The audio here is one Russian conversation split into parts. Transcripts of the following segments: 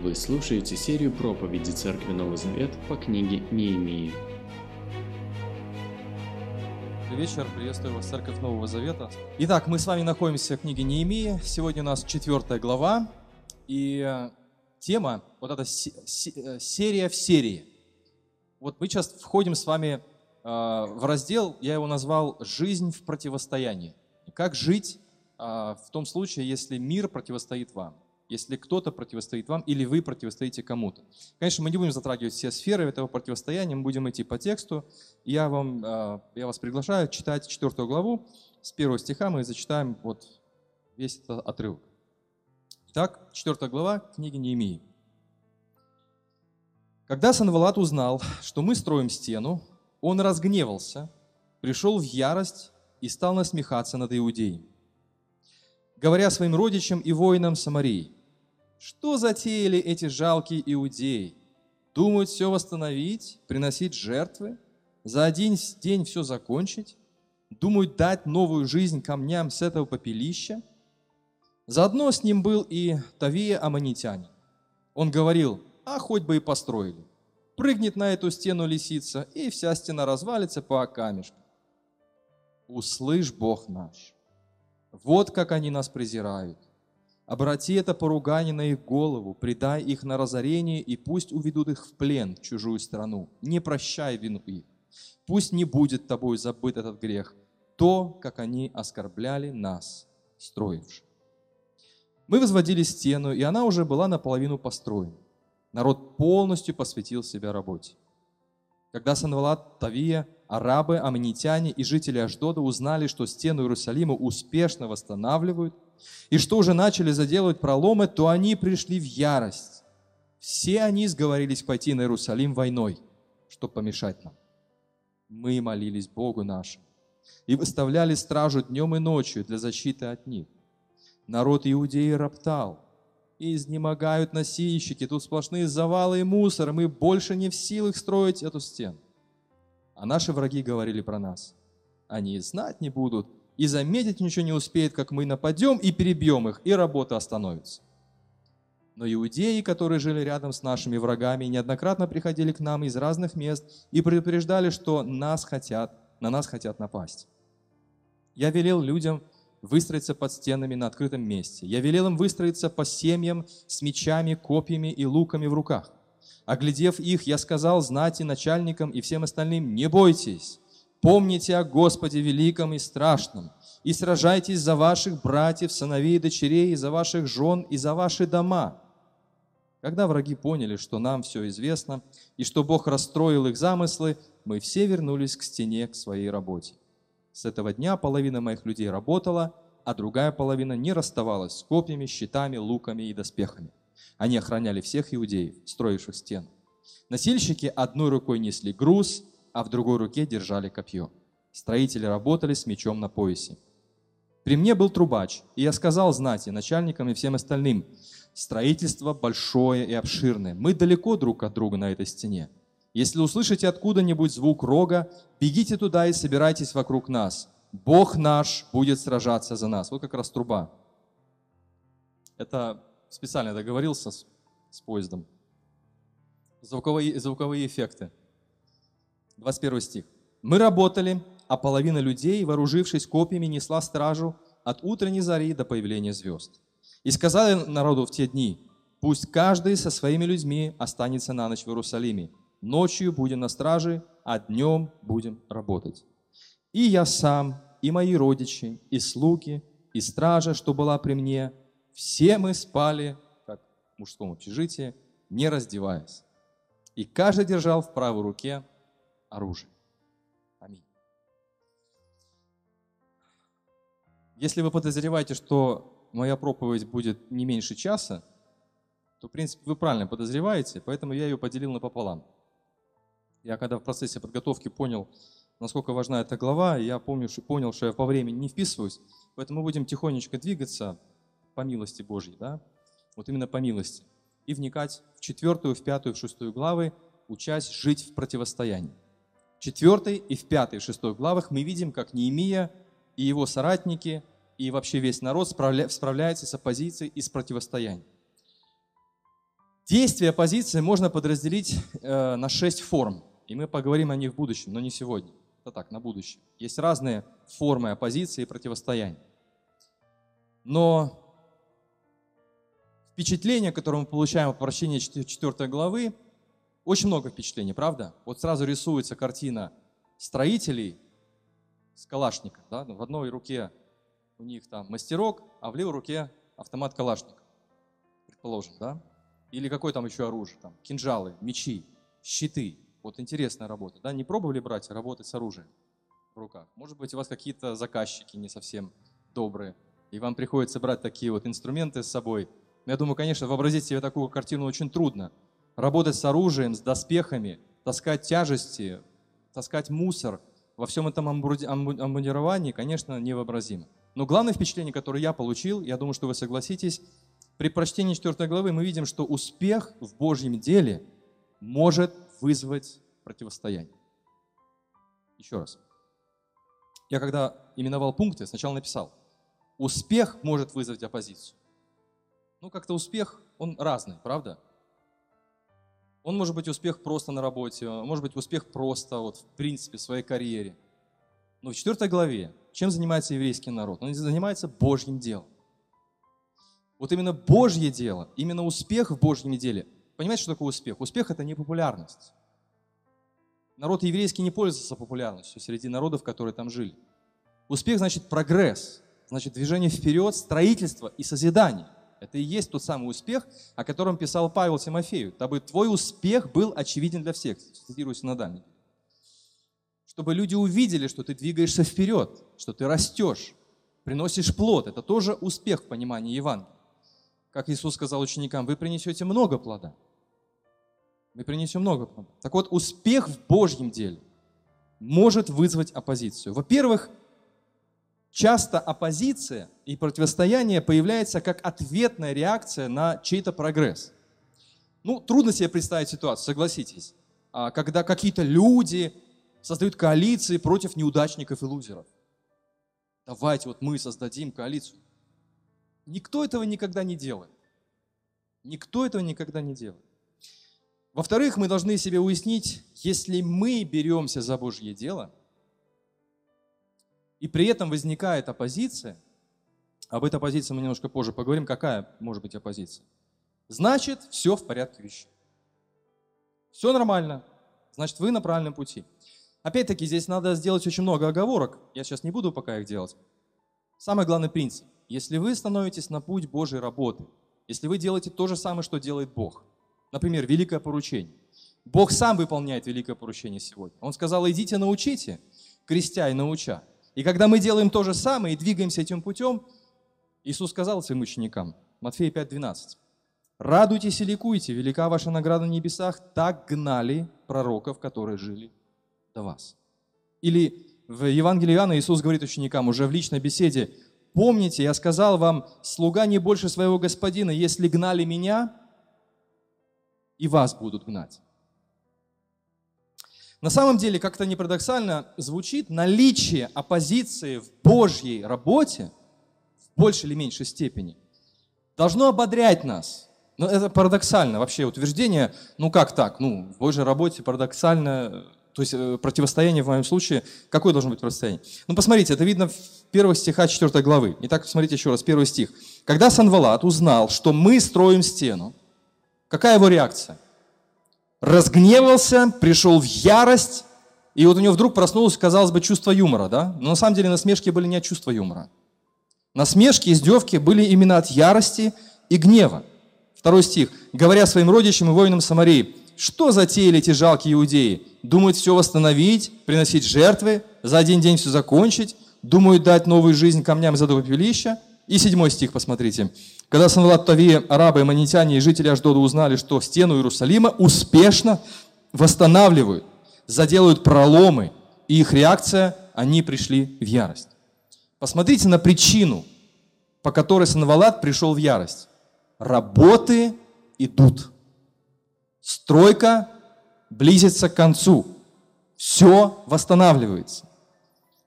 Вы слушаете серию проповеди Церкви Новый Завет по книге Неемии. Добрый вечер, приветствую вас, Церковь Нового Завета. Итак, мы с вами находимся в книге Неемии. Сегодня у нас четвертая глава, и э, тема, вот эта э, серия в серии. Вот мы сейчас входим с вами э, в раздел, я его назвал «Жизнь в противостоянии». Как жить в том случае, если мир противостоит вам, если кто-то противостоит вам или вы противостоите кому-то. Конечно, мы не будем затрагивать все сферы этого противостояния, мы будем идти по тексту. Я, вам, э, я вас приглашаю читать четвертую главу. С первого стиха мы зачитаем вот весь этот отрывок. Итак, четвертая глава книги Неемии. Когда Санвалат узнал, что мы строим стену, он разгневался, пришел в ярость и стал насмехаться над Иудеей, говоря своим родичам и воинам Самарии, что затеяли эти жалкие иудеи? Думают все восстановить, приносить жертвы, за один день все закончить? Думают дать новую жизнь камням с этого попелища? Заодно с ним был и Тавия Аманитянин. Он говорил, а хоть бы и построили. Прыгнет на эту стену лисица, и вся стена развалится по камешку. Услышь, Бог наш, вот как они нас презирают. Обрати это поругание на их голову, предай их на разорение, и пусть уведут их в плен в чужую страну. Не прощай вину их. Пусть не будет тобой забыт этот грех, то, как они оскорбляли нас, строивших. Мы возводили стену, и она уже была наполовину построена. Народ полностью посвятил себя работе. Когда Санвалат, Тавия, арабы, аммонитяне и жители Аждода узнали, что стену Иерусалима успешно восстанавливают, и что уже начали заделывать проломы, то они пришли в ярость. Все они сговорились пойти на Иерусалим войной, чтобы помешать нам. Мы молились Богу нашему и выставляли стражу днем и ночью для защиты от них. Народ Иудеи роптал, и изнемогают носильщики, тут сплошные завалы и мусор, мы больше не в силах строить эту стену. А наши враги говорили про нас. Они знать не будут, и заметить ничего не успеют, как мы нападем и перебьем их, и работа остановится. Но иудеи, которые жили рядом с нашими врагами, неоднократно приходили к нам из разных мест и предупреждали, что нас хотят, на нас хотят напасть. Я велел людям выстроиться под стенами на открытом месте. Я велел им выстроиться по семьям с мечами, копьями и луками в руках. Оглядев их, я сказал знати, начальникам и всем остальным, не бойтесь, помните о Господе великом и страшном, и сражайтесь за ваших братьев, сыновей и дочерей, и за ваших жен, и за ваши дома. Когда враги поняли, что нам все известно, и что Бог расстроил их замыслы, мы все вернулись к стене, к своей работе. С этого дня половина моих людей работала, а другая половина не расставалась с копьями, щитами, луками и доспехами. Они охраняли всех иудеев, строивших стену. Носильщики одной рукой несли груз, а в другой руке держали копье. Строители работали с мечом на поясе. При мне был трубач, и я сказал знати, начальникам и всем остальным, строительство большое и обширное, мы далеко друг от друга на этой стене. Если услышите откуда-нибудь звук рога, бегите туда и собирайтесь вокруг нас. Бог наш будет сражаться за нас. Вот как раз труба. Это специально договорился с, с поездом. Звуковые, звуковые эффекты. 21 стих. «Мы работали, а половина людей, вооружившись копьями, несла стражу от утренней зари до появления звезд. И сказали народу в те дни, пусть каждый со своими людьми останется на ночь в Иерусалиме, ночью будем на страже, а днем будем работать. И я сам, и мои родичи, и слуги, и стража, что была при мне, все мы спали, как в мужском общежитии, не раздеваясь. И каждый держал в правой руке оружие. Аминь. Если вы подозреваете, что моя проповедь будет не меньше часа, то, в принципе, вы правильно подозреваете, поэтому я ее поделил напополам. Я когда в процессе подготовки понял, насколько важна эта глава, я помню, что, понял, что я по времени не вписываюсь, поэтому мы будем тихонечко двигаться по милости Божьей, да? вот именно по милости, и вникать в четвертую, в пятую, в шестую главы, учась жить в противостоянии. В четвертой и в пятой, в шестой главах мы видим, как Неемия и его соратники, и вообще весь народ справля, справляется с оппозицией и с противостоянием. Действие оппозиции можно подразделить э, на шесть форм, и мы поговорим о них в будущем, но не сегодня. Это так, на будущее. Есть разные формы оппозиции и противостояния. Но впечатление, которое мы получаем от прочтения 4 главы, очень много впечатлений, правда? Вот сразу рисуется картина строителей с калашником. Да? В одной руке у них там мастерок, а в левой руке автомат калашник, предположим, да? Или какое там еще оружие, там, кинжалы, мечи, щиты. Вот интересная работа, да? Не пробовали, братья, работать с оружием в руках? Может быть, у вас какие-то заказчики не совсем добрые, и вам приходится брать такие вот инструменты с собой. Я думаю, конечно, вообразить себе такую картину очень трудно. Работать с оружием, с доспехами, таскать тяжести, таскать мусор во всем этом амбудировании, конечно, невообразимо. Но главное впечатление, которое я получил, я думаю, что вы согласитесь, при прочтении 4 главы мы видим, что успех в Божьем деле может вызвать противостояние. Еще раз. Я когда именовал пункты, сначала написал, успех может вызвать оппозицию. Ну, как-то успех, он разный, правда? Он может быть успех просто на работе, может быть успех просто вот в принципе в своей карьере. Но в 4 главе чем занимается еврейский народ? Он занимается Божьим делом. Вот именно Божье дело, именно успех в Божьем деле. Понимаете, что такое успех? Успех – это не популярность. Народ еврейский не пользовался популярностью среди народов, которые там жили. Успех значит прогресс, значит движение вперед, строительство и созидание. Это и есть тот самый успех, о котором писал Павел Тимофею, дабы твой успех был очевиден для всех, цитирую синодальник чтобы люди увидели, что ты двигаешься вперед, что ты растешь, приносишь плод. Это тоже успех в понимании Евангелия. Как Иисус сказал ученикам, вы принесете много плода. Мы принесем много плода. Так вот, успех в Божьем деле может вызвать оппозицию. Во-первых, часто оппозиция и противостояние появляется как ответная реакция на чей-то прогресс. Ну, трудно себе представить ситуацию, согласитесь, а, когда какие-то люди создают коалиции против неудачников и лузеров. Давайте вот мы создадим коалицию. Никто этого никогда не делает. Никто этого никогда не делает. Во-вторых, мы должны себе уяснить, если мы беремся за Божье дело, и при этом возникает оппозиция, об этой оппозиции мы немножко позже поговорим, какая может быть оппозиция, значит, все в порядке вещей. Все нормально, значит, вы на правильном пути. Опять-таки, здесь надо сделать очень много оговорок. Я сейчас не буду пока их делать. Самый главный принцип. Если вы становитесь на путь Божьей работы, если вы делаете то же самое, что делает Бог, например, великое поручение. Бог сам выполняет великое поручение сегодня. Он сказал, идите научите, крестя и науча. И когда мы делаем то же самое и двигаемся этим путем, Иисус сказал своим ученикам, Матфея 5:12, «Радуйтесь и ликуйте, велика ваша награда на небесах, так гнали пророков, которые жили до вас. Или в Евангелии Иоанна Иисус говорит ученикам уже в личной беседе, помните, я сказал вам, слуга не больше своего господина, если гнали меня, и вас будут гнать. На самом деле, как-то не парадоксально звучит, наличие оппозиции в Божьей работе в большей или меньшей степени должно ободрять нас. Но это парадоксально вообще утверждение, ну как так, ну в Божьей работе парадоксально то есть э, противостояние в моем случае, какое должно быть противостояние? Ну, посмотрите, это видно в первых стихах 4 главы. Итак, посмотрите еще раз, первый стих. Когда Санвалат узнал, что мы строим стену, какая его реакция? Разгневался, пришел в ярость, и вот у него вдруг проснулось, казалось бы, чувство юмора, да? Но на самом деле насмешки были не от чувства юмора. Насмешки, издевки были именно от ярости и гнева. Второй стих. «Говоря своим родичам и воинам Самарии, что затеяли эти жалкие иудеи? Думают все восстановить, приносить жертвы, за один день все закончить, думают дать новую жизнь камням из этого пепелища. И седьмой стих посмотрите. Когда Санвалат Тави, арабы, манитяне и жители Аждода узнали, что стену Иерусалима успешно восстанавливают, заделают проломы, и их реакция, они пришли в ярость. Посмотрите на причину, по которой Санвалат пришел в ярость. Работы идут. Стройка близится к концу. Все восстанавливается.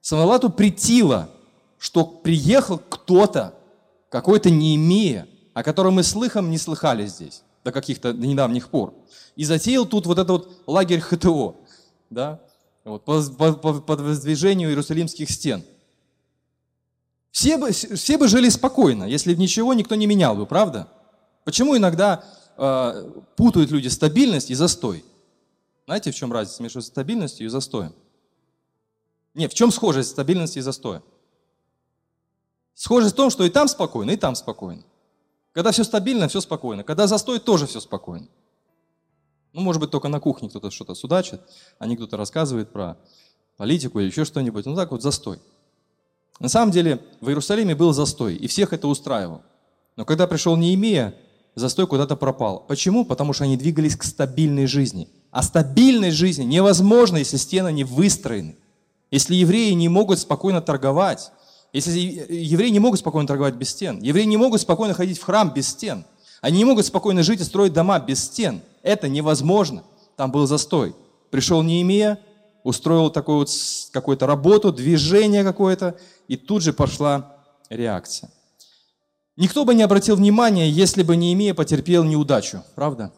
Самолату притило, что приехал кто-то, какой-то не имея, о котором мы слыхом не слыхали здесь. до каких-то до недавних пор. И затеял тут вот этот вот лагерь ХТО, да, вот, по, по, по воздвижению Иерусалимских стен. Все бы, все бы жили спокойно, если бы ничего никто не менял бы, правда? Почему иногда э, путают люди стабильность и застой? Знаете, в чем разница между стабильностью и застоем? Нет, в чем схожесть стабильности и застоя? Схожесть в том, что и там спокойно, и там спокойно. Когда все стабильно, все спокойно. Когда застой, тоже все спокойно. Ну, может быть, только на кухне кто-то что-то судачит, а кто-то рассказывает про политику или еще что-нибудь. Ну, так вот, застой. На самом деле, в Иерусалиме был застой, и всех это устраивал. Но когда пришел Неемия, застой куда-то пропал. Почему? Потому что они двигались к стабильной жизни. А стабильной жизни невозможно, если стены не выстроены. Если евреи не могут спокойно торговать, если евреи не могут спокойно торговать без стен, евреи не могут спокойно ходить в храм без стен, они не могут спокойно жить и строить дома без стен – это невозможно. Там был застой. Пришел Неемия, устроил такую вот какую-то работу, движение какое-то, и тут же пошла реакция. Никто бы не обратил внимания, если бы Неемия потерпел неудачу, правда?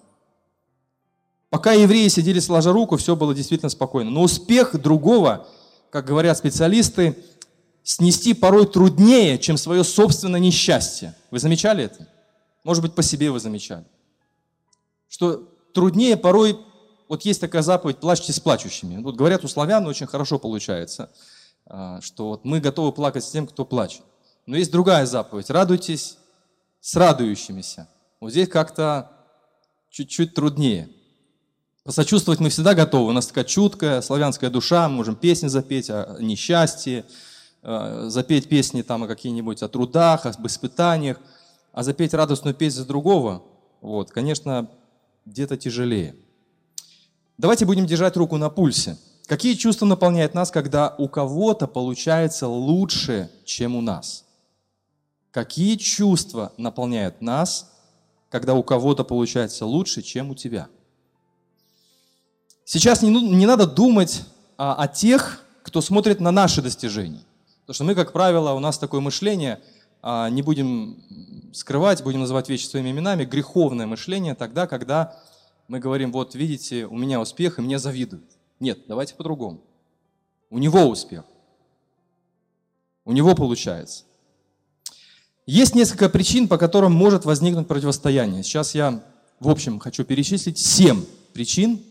Пока евреи сидели сложа руку, все было действительно спокойно. Но успех другого, как говорят специалисты, снести порой труднее, чем свое собственное несчастье. Вы замечали это? Может быть, по себе вы замечали. Что труднее порой, вот есть такая заповедь «плачьте с плачущими». Вот говорят, у славян очень хорошо получается, а, что вот мы готовы плакать с тем, кто плачет. Но есть другая заповедь «радуйтесь с радующимися». Вот здесь как-то чуть-чуть труднее. Посочувствовать мы всегда готовы. У нас такая чуткая славянская душа, мы можем песни запеть о несчастье, запеть песни там о каких-нибудь о трудах, об испытаниях, а запеть радостную песню другого, вот, конечно, где-то тяжелее. Давайте будем держать руку на пульсе. Какие чувства наполняют нас, когда у кого-то получается лучше, чем у нас? Какие чувства наполняют нас, когда у кого-то получается лучше, чем у тебя? Сейчас не, не надо думать а, о тех, кто смотрит на наши достижения. Потому что мы, как правило, у нас такое мышление, а, не будем скрывать, будем называть вещи своими именами, греховное мышление тогда, когда мы говорим, вот видите, у меня успех, и мне завидуют. Нет, давайте по-другому. У него успех. У него получается. Есть несколько причин, по которым может возникнуть противостояние. Сейчас я, в общем, хочу перечислить семь причин.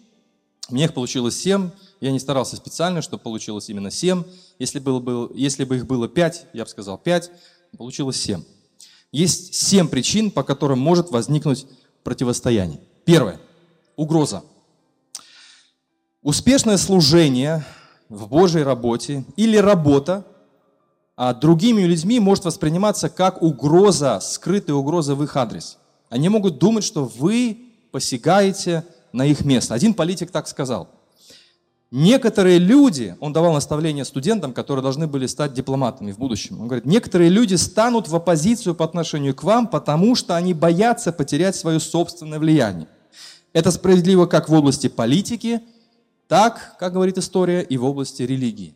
Меня их получилось семь. Я не старался специально, чтобы получилось именно семь. Если, было, было, если бы их было пять, я бы сказал пять. Получилось семь. Есть семь причин, по которым может возникнуть противостояние. Первое. Угроза. Успешное служение в Божьей работе или работа а другими людьми может восприниматься как угроза, скрытая угроза в их адрес. Они могут думать, что вы посягаете на их место. Один политик так сказал. Некоторые люди, он давал наставление студентам, которые должны были стать дипломатами в будущем. Он говорит, некоторые люди станут в оппозицию по отношению к вам, потому что они боятся потерять свое собственное влияние. Это справедливо как в области политики, так, как говорит история, и в области религии.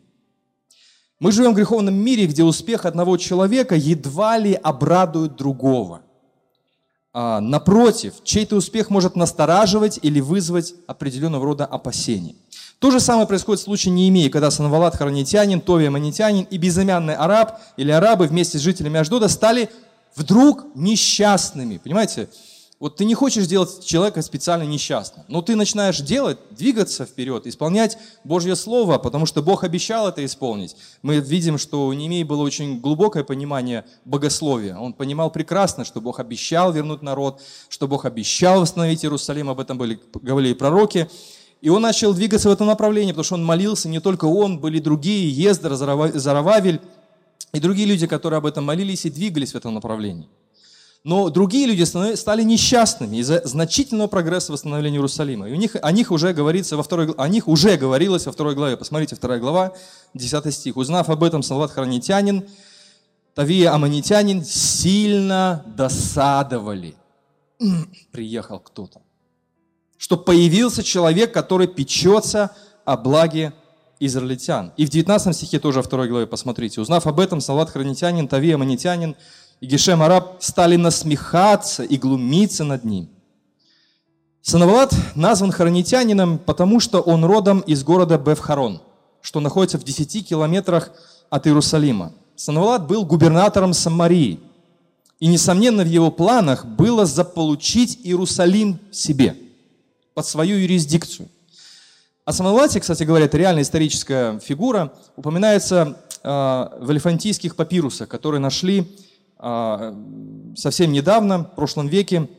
Мы живем в греховном мире, где успех одного человека едва ли обрадует другого. А, напротив, чей-то успех может настораживать или вызвать определенного рода опасения. То же самое происходит в случае Неемии, когда Санвалат Харанитянин, Товия Манитянин и безымянный араб или арабы вместе с жителями Аждода стали вдруг несчастными. Понимаете? Вот ты не хочешь сделать человека специально несчастным, но ты начинаешь делать, двигаться вперед, исполнять Божье Слово, потому что Бог обещал это исполнить. Мы видим, что у Немей было очень глубокое понимание богословия. Он понимал прекрасно, что Бог обещал вернуть народ, что Бог обещал восстановить Иерусалим, об этом были, говорили пророки. И он начал двигаться в этом направлении, потому что он молился, не только он, были другие, Ездер, Зарававель и другие люди, которые об этом молились и двигались в этом направлении. Но другие люди стали несчастными из-за значительного прогресса восстановления Иерусалима. И у них, о них уже говорится во второй, о них уже говорилось во второй главе. Посмотрите, вторая глава, 10 стих. «Узнав об этом, Салават Хранитянин, Тавия Аманитянин сильно досадовали». Приехал кто-то что появился человек, который печется о благе израильтян. И в 19 стихе тоже во второй главе посмотрите. Узнав об этом, Салат Хранитянин, Тавия Манитянин и Гешем Араб стали насмехаться и глумиться над ним. Санавалат назван хронитянином, потому что он родом из города Бевхарон, что находится в 10 километрах от Иерусалима. Санавалат был губернатором Самарии. И, несомненно, в его планах было заполучить Иерусалим себе, под свою юрисдикцию. О Санавалате, кстати говоря, это реальная историческая фигура, упоминается э, в элефантийских папирусах, которые нашли совсем недавно, в прошлом веке,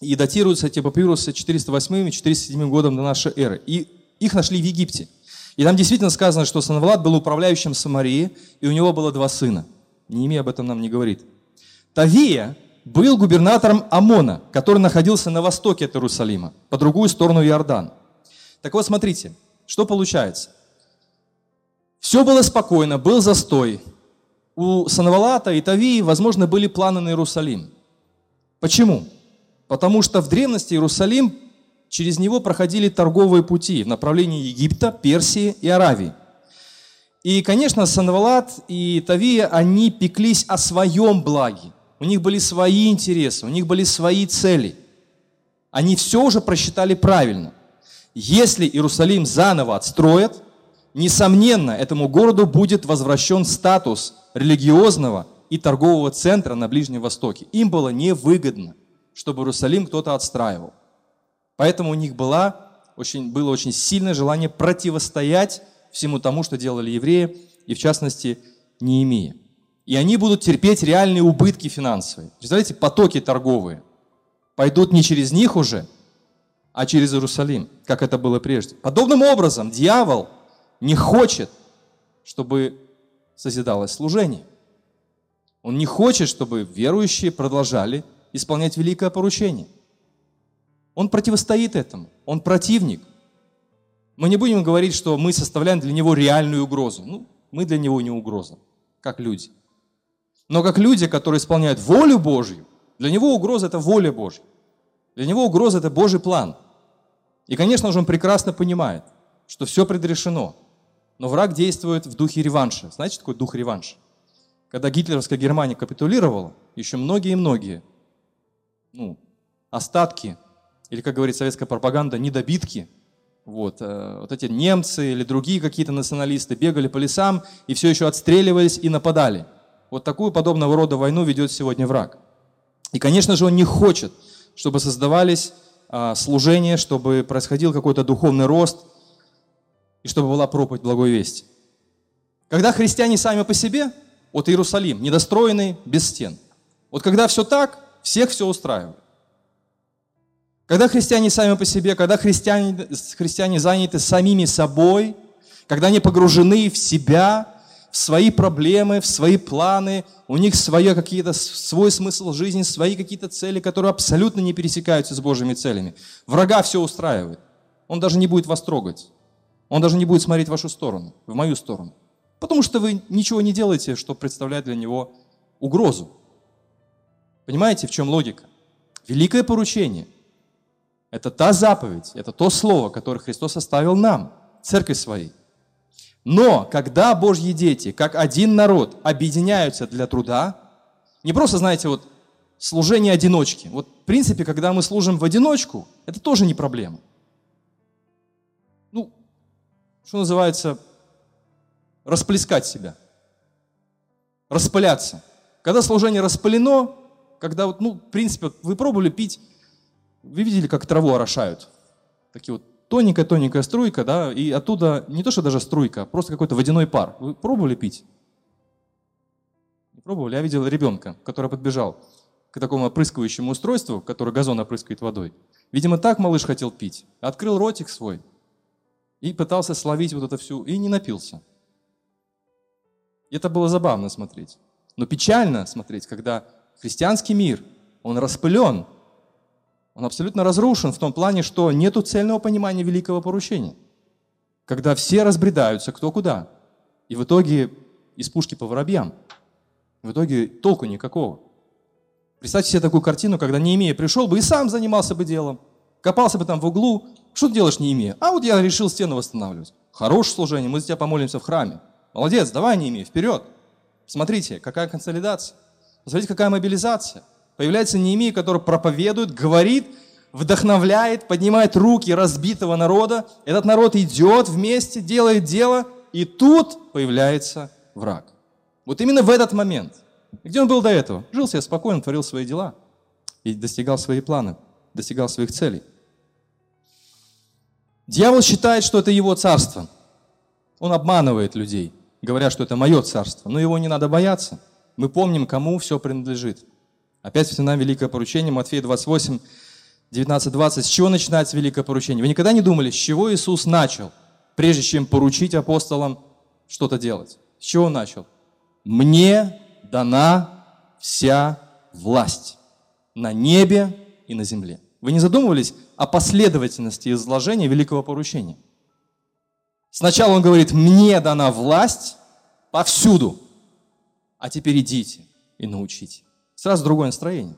и датируются эти папирусы 408 и 407 годом до нашей эры. И их нашли в Египте. И там действительно сказано, что Санавлад был управляющим Самарии, и у него было два сына. Неемия об этом нам не говорит. Тавия был губернатором Амона, который находился на востоке от Иерусалима, по другую сторону Иордан. Так вот, смотрите, что получается. Все было спокойно, был застой. У Санавалата и Тавии, возможно, были планы на Иерусалим. Почему? Потому что в древности Иерусалим, через него проходили торговые пути в направлении Египта, Персии и Аравии. И, конечно, Санвалат и Тавия, они пеклись о своем благе. У них были свои интересы, у них были свои цели. Они все уже просчитали правильно. Если Иерусалим заново отстроят, несомненно, этому городу будет возвращен статус религиозного и торгового центра на Ближнем Востоке. Им было невыгодно чтобы Иерусалим кто-то отстраивал. Поэтому у них была, очень, было очень сильное желание противостоять всему тому, что делали евреи, и в частности Неемия. И они будут терпеть реальные убытки финансовые. Представляете, потоки торговые пойдут не через них уже, а через Иерусалим, как это было прежде. Подобным образом дьявол не хочет, чтобы созидалось служение. Он не хочет, чтобы верующие продолжали исполнять великое поручение. Он противостоит этому, он противник. Мы не будем говорить, что мы составляем для него реальную угрозу. Ну, мы для него не угроза, как люди. Но как люди, которые исполняют волю Божью, для него угроза – это воля Божья. Для него угроза – это Божий план. И, конечно же, он прекрасно понимает, что все предрешено. Но враг действует в духе реванша. Знаете, что такое дух реванша? Когда гитлеровская Германия капитулировала, еще многие и многие ну, остатки, или, как говорит советская пропаганда, недобитки. Вот, э, вот эти немцы или другие какие-то националисты бегали по лесам и все еще отстреливались и нападали. Вот такую подобного рода войну ведет сегодня враг. И, конечно же, он не хочет, чтобы создавались а, служения, чтобы происходил какой-то духовный рост и чтобы была проповедь благой вести. Когда христиане сами по себе, вот Иерусалим, недостроенный, без стен. Вот когда все так, всех все устраивает. Когда христиане сами по себе, когда христиане, христиане заняты самими собой, когда они погружены в себя, в свои проблемы, в свои планы, у них свои какие-то, свой смысл жизни, свои какие-то цели, которые абсолютно не пересекаются с Божьими целями. Врага все устраивает. Он даже не будет вас трогать. Он даже не будет смотреть в вашу сторону, в мою сторону. Потому что вы ничего не делаете, что представляет для него угрозу. Понимаете, в чем логика? Великое поручение – это та заповедь, это то слово, которое Христос оставил нам, церкви своей. Но когда Божьи дети, как один народ, объединяются для труда, не просто, знаете, вот служение одиночки. Вот в принципе, когда мы служим в одиночку, это тоже не проблема. Что называется, расплескать себя, распыляться. Когда служение распылено, когда вот, ну, в принципе, вы пробовали пить, вы видели, как траву орошают? Такие вот тоненькая-тоненькая струйка, да, и оттуда не то, что даже струйка, а просто какой-то водяной пар. Вы пробовали пить? Пробовали? Я видел ребенка, который подбежал к такому опрыскивающему устройству, которое газон опрыскивает водой. Видимо, так малыш хотел пить. Открыл ротик свой и пытался словить вот это всю, и не напился. И это было забавно смотреть. Но печально смотреть, когда Христианский мир, он распылен, он абсолютно разрушен в том плане, что нет цельного понимания великого поручения. Когда все разбредаются кто куда. И в итоге из пушки по воробьям. В итоге толку никакого. Представьте себе такую картину, когда Неемия пришел бы и сам занимался бы делом. Копался бы там в углу. Что ты делаешь, Неемия? А вот я решил стену восстанавливать. Хорошее служение, мы за тебя помолимся в храме. Молодец, давай, Неемия, вперед. Смотрите, какая консолидация. Смотрите, какая мобилизация. Появляется Неемия, который проповедует, говорит, вдохновляет, поднимает руки разбитого народа. Этот народ идет вместе, делает дело, и тут появляется враг. Вот именно в этот момент. Где он был до этого? Жил себе спокойно, творил свои дела и достигал свои планы, достигал своих целей. Дьявол считает, что это его царство. Он обманывает людей, говоря, что это мое царство. Но его не надо бояться. Мы помним, кому все принадлежит. Опять вспоминаем великое поручение, Матфея 28, 19, 20. С чего начинается великое поручение? Вы никогда не думали, с чего Иисус начал, прежде чем поручить апостолам что-то делать? С чего он начал? «Мне дана вся власть на небе и на земле». Вы не задумывались о последовательности изложения великого поручения? Сначала он говорит, мне дана власть повсюду, а теперь идите и научите. Сразу другое настроение.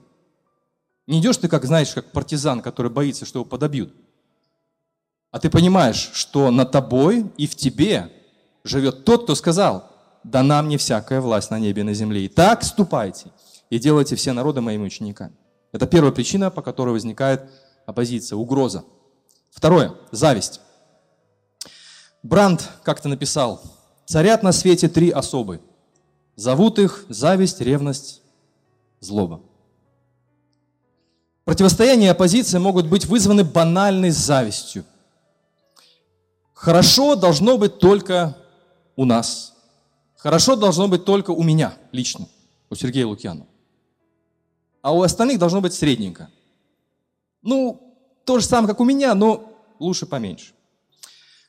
Не идешь ты, как знаешь, как партизан, который боится, что его подобьют. А ты понимаешь, что на тобой и в тебе живет тот, кто сказал, дана мне всякая власть на небе и на земле. И так ступайте и делайте все народы моими учениками. Это первая причина, по которой возникает оппозиция, угроза. Второе – зависть. Бранд как-то написал, царят на свете три особы. Зовут их зависть, ревность, злоба. Противостояние и оппозиция могут быть вызваны банальной завистью. Хорошо должно быть только у нас. Хорошо должно быть только у меня лично, у Сергея Лукьянова. А у остальных должно быть средненько. Ну, то же самое, как у меня, но лучше поменьше.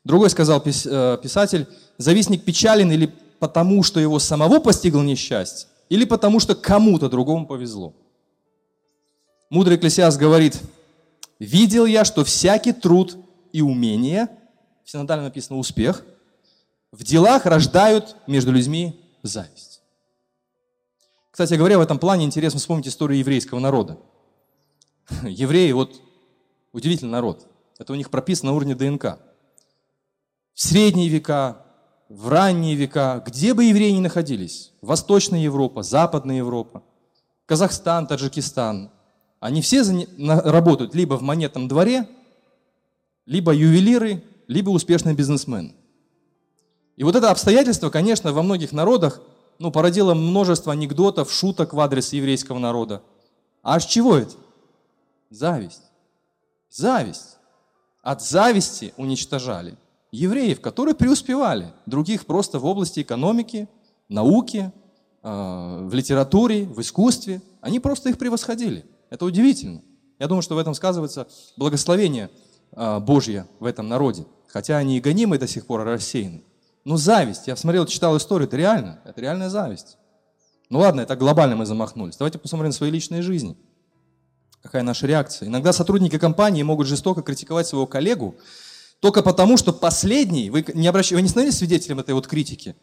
Другой сказал э, писатель, завистник печален или потому, что его самого постигло несчастье, или потому, что кому-то другому повезло. Мудрый экклесиаст говорит, видел я, что всякий труд и умение, в синодально написано успех, в делах рождают между людьми зависть. Кстати говоря, в этом плане интересно вспомнить историю еврейского народа. Евреи, вот удивительный народ. Это у них прописано на уровне ДНК в средние века, в ранние века, где бы евреи ни находились, Восточная Европа, Западная Европа, Казахстан, Таджикистан, они все работают либо в монетном дворе, либо ювелиры, либо успешные бизнесмены. И вот это обстоятельство, конечно, во многих народах ну, породило множество анекдотов, шуток в адрес еврейского народа. А с чего это? Зависть. Зависть. От зависти уничтожали евреев, которые преуспевали, других просто в области экономики, науки, а, в литературе, в искусстве. Они просто их превосходили. Это удивительно. Я думаю, что в этом сказывается благословение а, Божье в этом народе. Хотя они и гонимы до сих пор рассеяны. Но зависть, я смотрел, читал историю, это реально, это реальная зависть. Ну ладно, это глобально мы замахнулись. Давайте посмотрим на свои личные жизни. Какая наша реакция? Иногда сотрудники компании могут жестоко критиковать своего коллегу только потому, что последний, вы не, обращ... вы не становились свидетелем этой вот критики?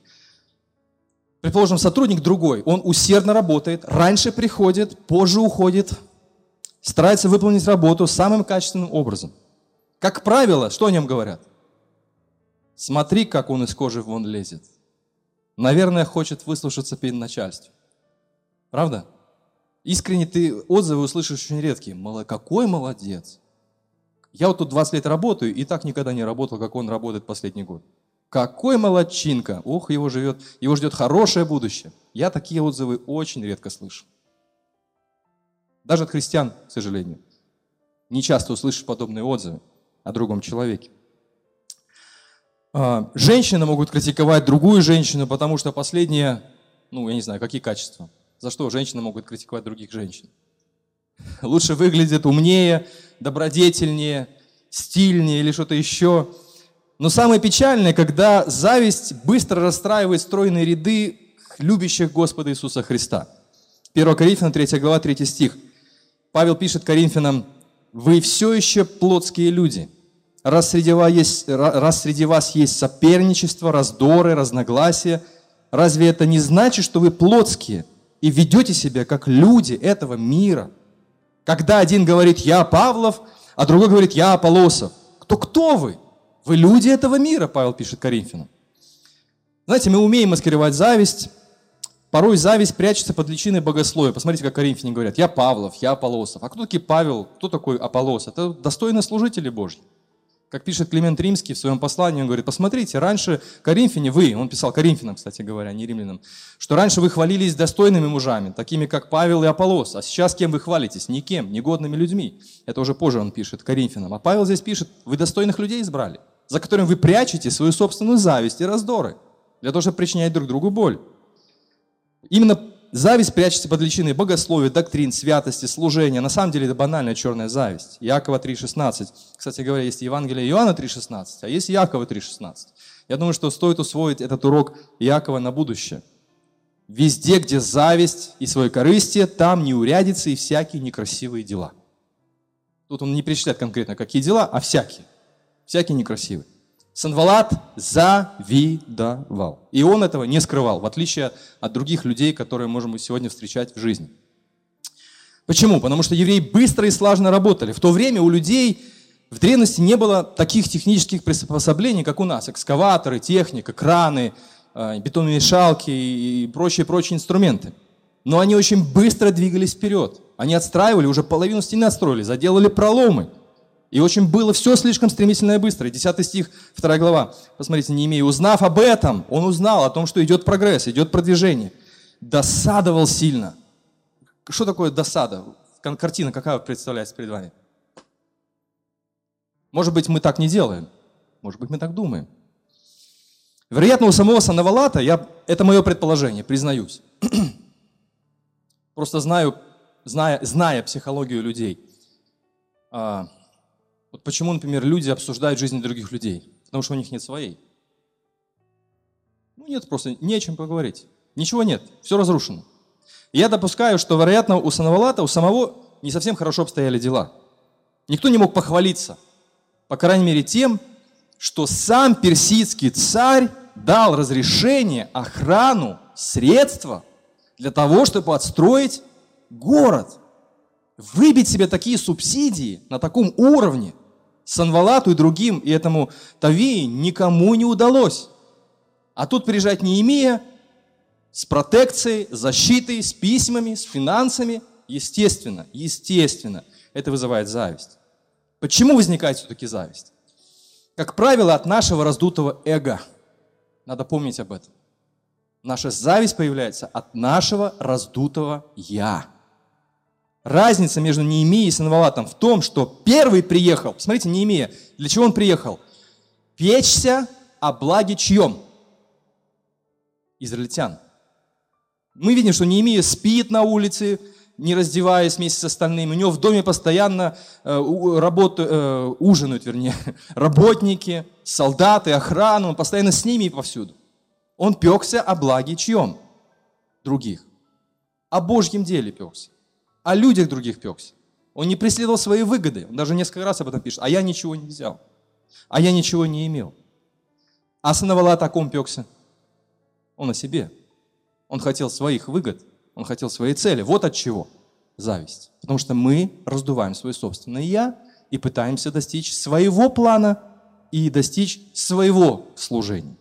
Предположим, сотрудник другой, он усердно работает, раньше приходит, позже уходит, старается выполнить работу самым качественным образом. Как правило, что о нем говорят? Смотри, как он из кожи вон лезет. Наверное, хочет выслушаться перед начальством. Правда? Искренне ты отзывы услышишь очень редкие. Мало, какой молодец. Я вот тут 20 лет работаю, и так никогда не работал, как он работает последний год. Какой молодчинка! Ох, его, живет, его ждет хорошее будущее. Я такие отзывы очень редко слышу. Даже от христиан, к сожалению. Не часто услышишь подобные отзывы о другом человеке. А, женщины могут критиковать другую женщину, потому что последние, ну, я не знаю, какие качества. За что женщины могут критиковать других женщин? Лучше выглядит умнее, добродетельнее, стильнее или что-то еще. Но самое печальное, когда зависть быстро расстраивает стройные ряды любящих Господа Иисуса Христа. 1 Коринфянам 3 глава 3 стих. Павел пишет Коринфянам, «Вы все еще плотские люди. Раз среди, вас есть, раз среди вас есть соперничество, раздоры, разногласия, разве это не значит, что вы плотские и ведете себя как люди этого мира?» Когда один говорит «я Павлов», а другой говорит «я Аполосов». Кто кто вы? Вы люди этого мира, Павел пишет Коринфянам. Знаете, мы умеем маскировать зависть, Порой зависть прячется под личиной богословия. Посмотрите, как коринфяне говорят, я Павлов, я Аполосов. А кто такой Павел, кто такой Аполос? Это достойные служители Божьи. Как пишет Климент Римский в своем послании, он говорит, посмотрите, раньше коринфяне, вы, он писал коринфянам, кстати говоря, не римлянам, что раньше вы хвалились достойными мужами, такими как Павел и Аполос, а сейчас кем вы хвалитесь? Никем, негодными людьми. Это уже позже он пишет коринфянам. А Павел здесь пишет, вы достойных людей избрали, за которым вы прячете свою собственную зависть и раздоры, для того, чтобы причинять друг другу боль. Именно зависть прячется под личиной богословия, доктрин, святости, служения. На самом деле это банальная черная зависть. Якова 3.16. Кстати говоря, есть Евангелие Иоанна 3.16, а есть Якова 3.16. Я думаю, что стоит усвоить этот урок Якова на будущее. Везде, где зависть и свое корыстие, там неурядицы и всякие некрасивые дела. Тут он не перечисляет конкретно, какие дела, а всякие. Всякие некрасивые. Санвалат завидовал. И он этого не скрывал, в отличие от других людей, которые можем сегодня встречать в жизни. Почему? Потому что евреи быстро и слаженно работали. В то время у людей в древности не было таких технических приспособлений, как у нас. Экскаваторы, техника, краны, э, бетонные шалки и прочие-прочие инструменты. Но они очень быстро двигались вперед. Они отстраивали, уже половину стены отстроили, заделали проломы – и очень было все слишком стремительно и быстро. Десятый стих, вторая глава. Посмотрите, не имея. Узнав об этом, он узнал о том, что идет прогресс, идет продвижение. Досадовал сильно. Что такое досада? Картина какая представляется перед вами? Может быть, мы так не делаем. Может быть, мы так думаем. Вероятно, у самого Санавалата, я, это мое предположение, признаюсь. Просто знаю, зная, зная психологию людей, а, вот почему, например, люди обсуждают жизни других людей? Потому что у них нет своей. Ну нет, просто не о чем поговорить. Ничего нет, все разрушено. Я допускаю, что, вероятно, у Санавалата, у самого не совсем хорошо обстояли дела. Никто не мог похвалиться, по крайней мере, тем, что сам персидский царь дал разрешение, охрану, средства для того, чтобы отстроить город. Выбить себе такие субсидии на таком уровне, Санвалату и другим, и этому Тавии никому не удалось. А тут приезжать Неемия с протекцией, защитой, с письмами, с финансами. Естественно, естественно, это вызывает зависть. Почему возникает все-таки зависть? Как правило, от нашего раздутого эго. Надо помнить об этом. Наша зависть появляется от нашего раздутого «я». Разница между Неемией и Санвалатом в том, что первый приехал, смотрите, Неемия, для чего он приехал? Печься о благе чьем? Израильтян. Мы видим, что Неемия спит на улице, не раздеваясь вместе с остальными. У него в доме постоянно э, работу, э, ужинают, вернее, работники, солдаты, охрана. Он постоянно с ними повсюду. Он пекся о благе чьем? Других. О Божьем деле пекся о людях других пекся. Он не преследовал свои выгоды. Он даже несколько раз об этом пишет. А я ничего не взял. А я ничего не имел. А Санавала о таком пекся. Он о себе. Он хотел своих выгод. Он хотел своей цели. Вот от чего зависть. Потому что мы раздуваем свое собственное «я» и пытаемся достичь своего плана и достичь своего служения.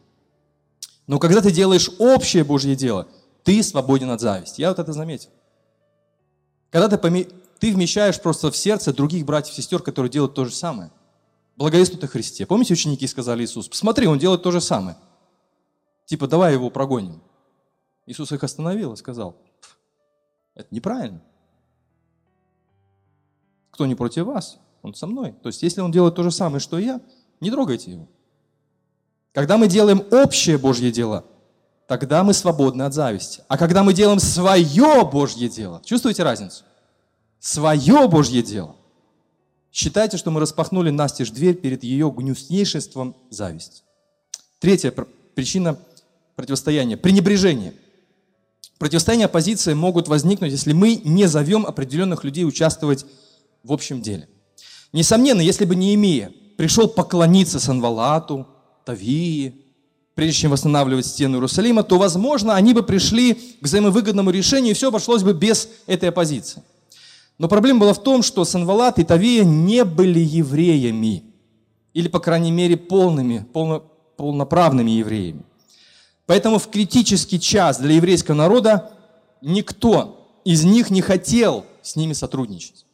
Но когда ты делаешь общее Божье дело, ты свободен от зависти. Я вот это заметил. Когда ты, поме... ты вмещаешь просто в сердце других братьев и сестер, которые делают то же самое. Благовествуют о Христе. Помните, ученики сказали Иисус, посмотри, он делает то же самое. Типа, давай его прогоним. Иисус их остановил и сказал, это неправильно. Кто не против вас, он со мной. То есть, если он делает то же самое, что и я, не трогайте его. Когда мы делаем общее Божье дело, тогда мы свободны от зависти. А когда мы делаем свое Божье дело, чувствуете разницу? Свое Божье дело. Считайте, что мы распахнули настежь дверь перед ее гнуснейшеством зависти. Третья причина противостояния – пренебрежение. Противостояние оппозиции могут возникнуть, если мы не зовем определенных людей участвовать в общем деле. Несомненно, если бы Неемия пришел поклониться Санвалату, Тавии, прежде чем восстанавливать стену Иерусалима, то, возможно, они бы пришли к взаимовыгодному решению, и все обошлось бы без этой оппозиции. Но проблема была в том, что Санвалат и Тавия не были евреями, или, по крайней мере, полными, полно, полноправными евреями. Поэтому в критический час для еврейского народа никто из них не хотел с ними сотрудничать.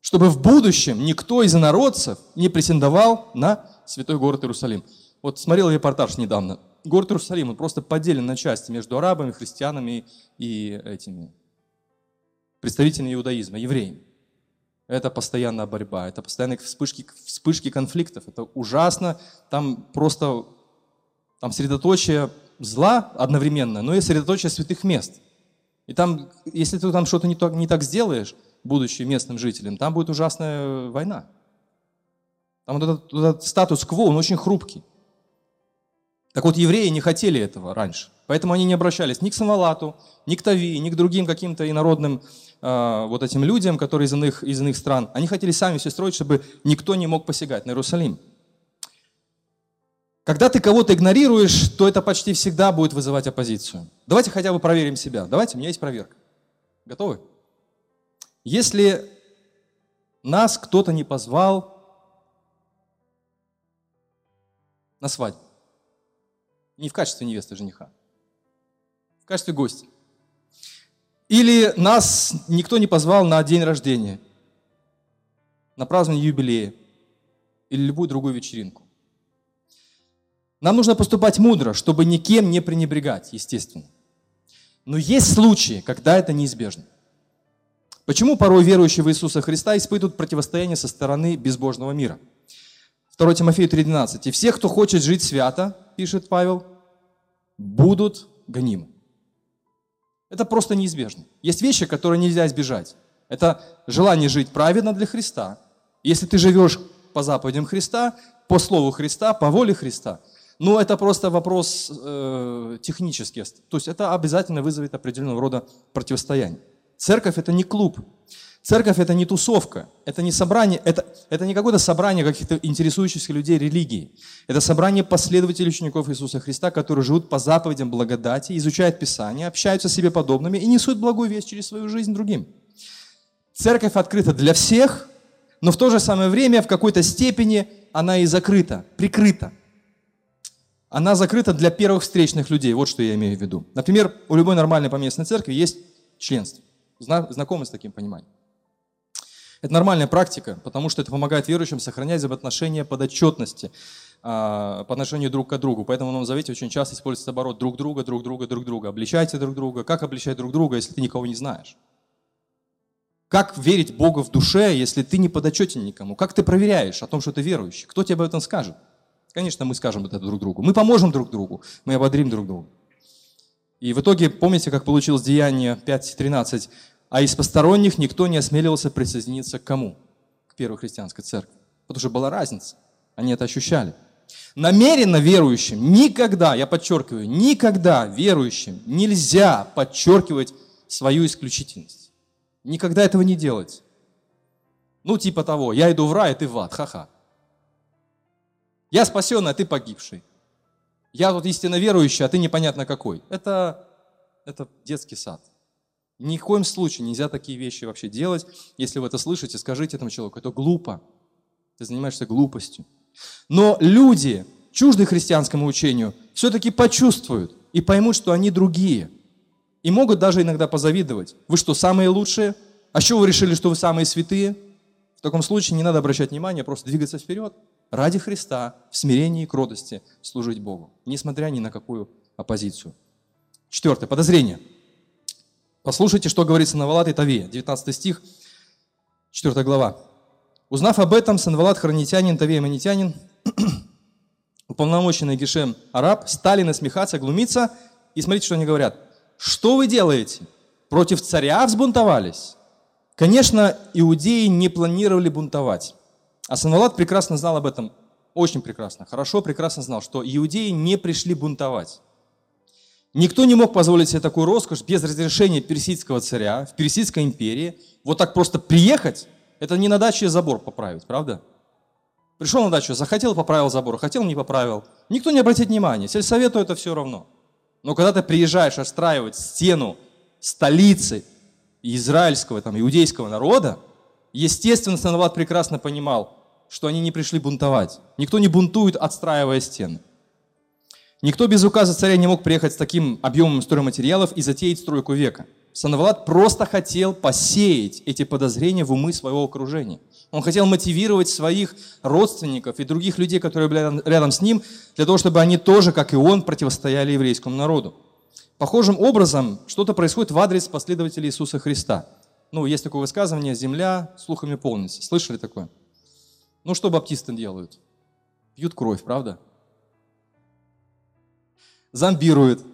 Чтобы в будущем никто из инородцев не претендовал на святой город Иерусалим. Вот смотрел репортаж недавно. Город Иерусалим, он просто поделен на части между арабами, христианами и этими представителями иудаизма, евреями. Это постоянная борьба, это постоянные вспышки, вспышки конфликтов. Это ужасно. Там просто там средоточие зла одновременно, но и средоточие святых мест. И там, если ты там что-то не так, не так сделаешь, будучи местным жителем, там будет ужасная война. Там вот этот, этот статус-кво, он очень хрупкий. Так вот, евреи не хотели этого раньше. Поэтому они не обращались ни к Самалату, ни к Тави, ни к другим каким-то инородным э, вот этим людям, которые из иных, из иных стран. Они хотели сами все строить, чтобы никто не мог посягать на Иерусалим. Когда ты кого-то игнорируешь, то это почти всегда будет вызывать оппозицию. Давайте хотя бы проверим себя. Давайте, у меня есть проверка. Готовы? Если нас кто-то не позвал на свадьбу, не в качестве невесты жениха, в качестве гостя, или нас никто не позвал на день рождения, на празднование юбилея или любую другую вечеринку, нам нужно поступать мудро, чтобы никем не пренебрегать, естественно. Но есть случаи, когда это неизбежно. Почему порой верующие в Иисуса Христа испытывают противостояние со стороны безбожного мира? 2 Тимофею 3,12. «И всех, кто хочет жить свято, — пишет Павел, — будут гонимы». Это просто неизбежно. Есть вещи, которые нельзя избежать. Это желание жить праведно для Христа. Если ты живешь по заповедям Христа, по слову Христа, по воле Христа – но это просто вопрос э, технический. То есть это обязательно вызовет определенного рода противостояние. Церковь это не клуб. Церковь это не тусовка, это не собрание, это, это не какое-то собрание каких-то интересующихся людей религии. Это собрание последователей учеников Иисуса Христа, которые живут по заповедям благодати, изучают Писание, общаются с себе подобными и несут благую весть через свою жизнь другим. Церковь открыта для всех, но в то же самое время в какой-то степени она и закрыта, прикрыта она закрыта для первых встречных людей. Вот что я имею в виду. Например, у любой нормальной поместной церкви есть членство. Знакомы с таким пониманием? Это нормальная практика, потому что это помогает верующим сохранять взаимоотношения подотчетности а, по отношению друг к другу. Поэтому в Новом Завете очень часто используется оборот друг друга, друг друга, друг друга. Обличайте друг друга. Как обличать друг друга, если ты никого не знаешь? Как верить Богу в душе, если ты не подотчетен никому? Как ты проверяешь о том, что ты верующий? Кто тебе об этом скажет? Конечно, мы скажем это друг другу. Мы поможем друг другу, мы ободрим друг друга. И в итоге, помните, как получилось Деяние 5.13? А из посторонних никто не осмеливался присоединиться к кому? К первой христианской церкви. Потому что была разница. Они это ощущали. Намеренно верующим никогда, я подчеркиваю, никогда верующим нельзя подчеркивать свою исключительность. Никогда этого не делать. Ну, типа того, я иду в рай, а ты в ад, ха-ха. Я спасенный, а ты погибший. Я тут истинно верующий, а ты непонятно какой. Это, это детский сад. Ни в коем случае нельзя такие вещи вообще делать. Если вы это слышите, скажите этому человеку, это глупо. Ты занимаешься глупостью. Но люди, чуждые христианскому учению, все-таки почувствуют и поймут, что они другие. И могут даже иногда позавидовать. Вы что, самые лучшие? А что вы решили, что вы самые святые? В таком случае не надо обращать внимание, просто двигаться вперед ради Христа в смирении и кротости служить Богу, несмотря ни на какую оппозицию. Четвертое. Подозрение. Послушайте, что говорит Санавалат и Тавия, 19 стих, 4 глава. Узнав об этом, Санвалат, хранитянин, Тавия, манитянин, уполномоченный Гешем араб, стали насмехаться, глумиться, и смотрите, что они говорят. Что вы делаете? Против царя взбунтовались? Конечно, иудеи не планировали бунтовать. А Санвалат прекрасно знал об этом, очень прекрасно, хорошо, прекрасно знал, что иудеи не пришли бунтовать. Никто не мог позволить себе такую роскошь без разрешения персидского царя в Персидской империи. Вот так просто приехать, это не на даче забор поправить, правда? Пришел на дачу, захотел, поправил забор, хотел, не поправил. Никто не обратит внимания, сельсовету это все равно. Но когда ты приезжаешь отстраивать стену столицы израильского, там, иудейского народа, естественно, Санават прекрасно понимал, что они не пришли бунтовать. Никто не бунтует, отстраивая стены. Никто без указа царя не мог приехать с таким объемом стройматериалов и затеять стройку века. Санавалат просто хотел посеять эти подозрения в умы своего окружения. Он хотел мотивировать своих родственников и других людей, которые были рядом с ним, для того, чтобы они тоже, как и он, противостояли еврейскому народу. Похожим образом что-то происходит в адрес последователей Иисуса Христа. Ну, есть такое высказывание «земля слухами полнится». Слышали такое? Ну, что баптисты делают? Пьют кровь, правда? Зомбируют,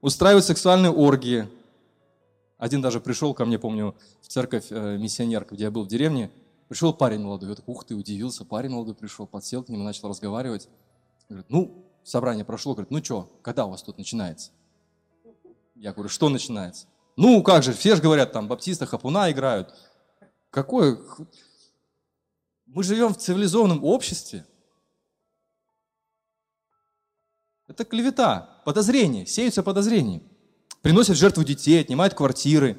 устраивают сексуальные оргии. Один даже пришел ко мне, помню, в церковь э, миссионер, где я был в деревне, пришел парень молодой. Я так, ух ты, удивился, парень молодой пришел, подсел к нему, начал разговаривать. Говорит, ну, собрание прошло, говорит, ну что, когда у вас тут начинается? Я говорю, что начинается? Ну, как же, все же говорят, там, баптисты хапуна играют. Какое? Мы живем в цивилизованном обществе. Это клевета, подозрение, сеются подозрения. Приносят жертву детей, отнимают квартиры